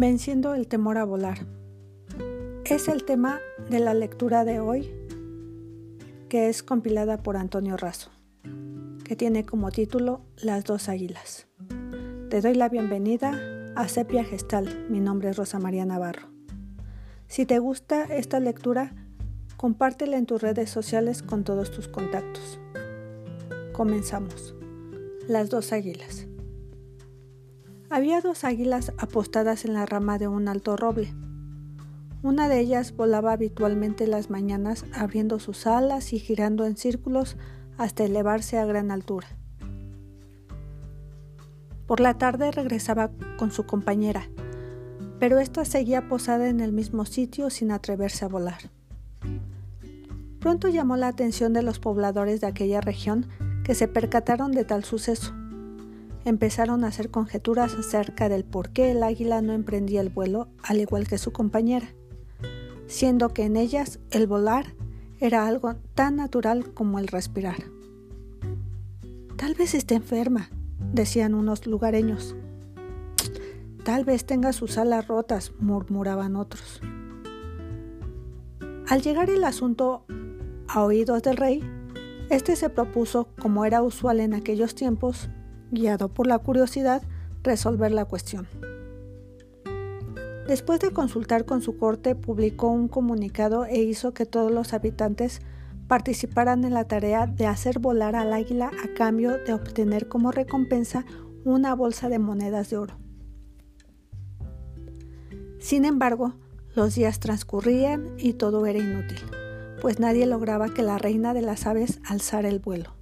Venciendo el temor a volar. Es el tema de la lectura de hoy, que es compilada por Antonio Razo, que tiene como título Las dos águilas. Te doy la bienvenida a Sepia Gestal. Mi nombre es Rosa María Navarro. Si te gusta esta lectura, compártela en tus redes sociales con todos tus contactos. Comenzamos. Las dos águilas. Había dos águilas apostadas en la rama de un alto roble. Una de ellas volaba habitualmente las mañanas abriendo sus alas y girando en círculos hasta elevarse a gran altura. Por la tarde regresaba con su compañera, pero ésta seguía posada en el mismo sitio sin atreverse a volar. Pronto llamó la atención de los pobladores de aquella región que se percataron de tal suceso empezaron a hacer conjeturas acerca del por qué el águila no emprendía el vuelo al igual que su compañera, siendo que en ellas el volar era algo tan natural como el respirar. Tal vez esté enferma, decían unos lugareños. Tal vez tenga sus alas rotas, murmuraban otros. Al llegar el asunto a oídos del rey, este se propuso, como era usual en aquellos tiempos, guiado por la curiosidad, resolver la cuestión. Después de consultar con su corte, publicó un comunicado e hizo que todos los habitantes participaran en la tarea de hacer volar al águila a cambio de obtener como recompensa una bolsa de monedas de oro. Sin embargo, los días transcurrían y todo era inútil, pues nadie lograba que la reina de las aves alzara el vuelo.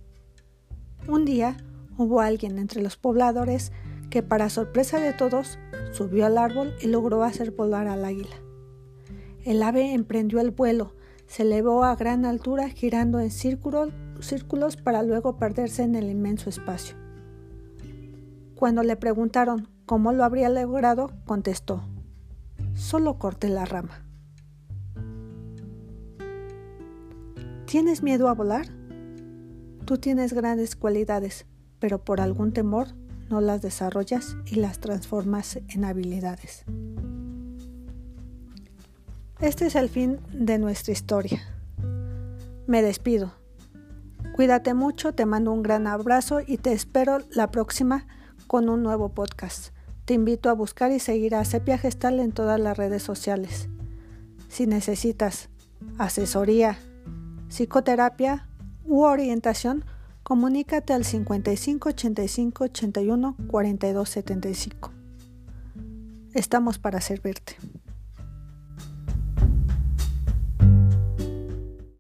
Un día, hubo alguien entre los pobladores que, para sorpresa de todos, subió al árbol y logró hacer volar al águila. El ave emprendió el vuelo, se elevó a gran altura girando en círculos para luego perderse en el inmenso espacio. Cuando le preguntaron cómo lo habría logrado, contestó, solo corté la rama. ¿Tienes miedo a volar? Tú tienes grandes cualidades, pero por algún temor no las desarrollas y las transformas en habilidades. Este es el fin de nuestra historia. Me despido. Cuídate mucho, te mando un gran abrazo y te espero la próxima con un nuevo podcast. Te invito a buscar y seguir a Sepia Gestal en todas las redes sociales. Si necesitas asesoría, psicoterapia u orientación, comunícate al 55 85 81 42 75. Estamos para servirte.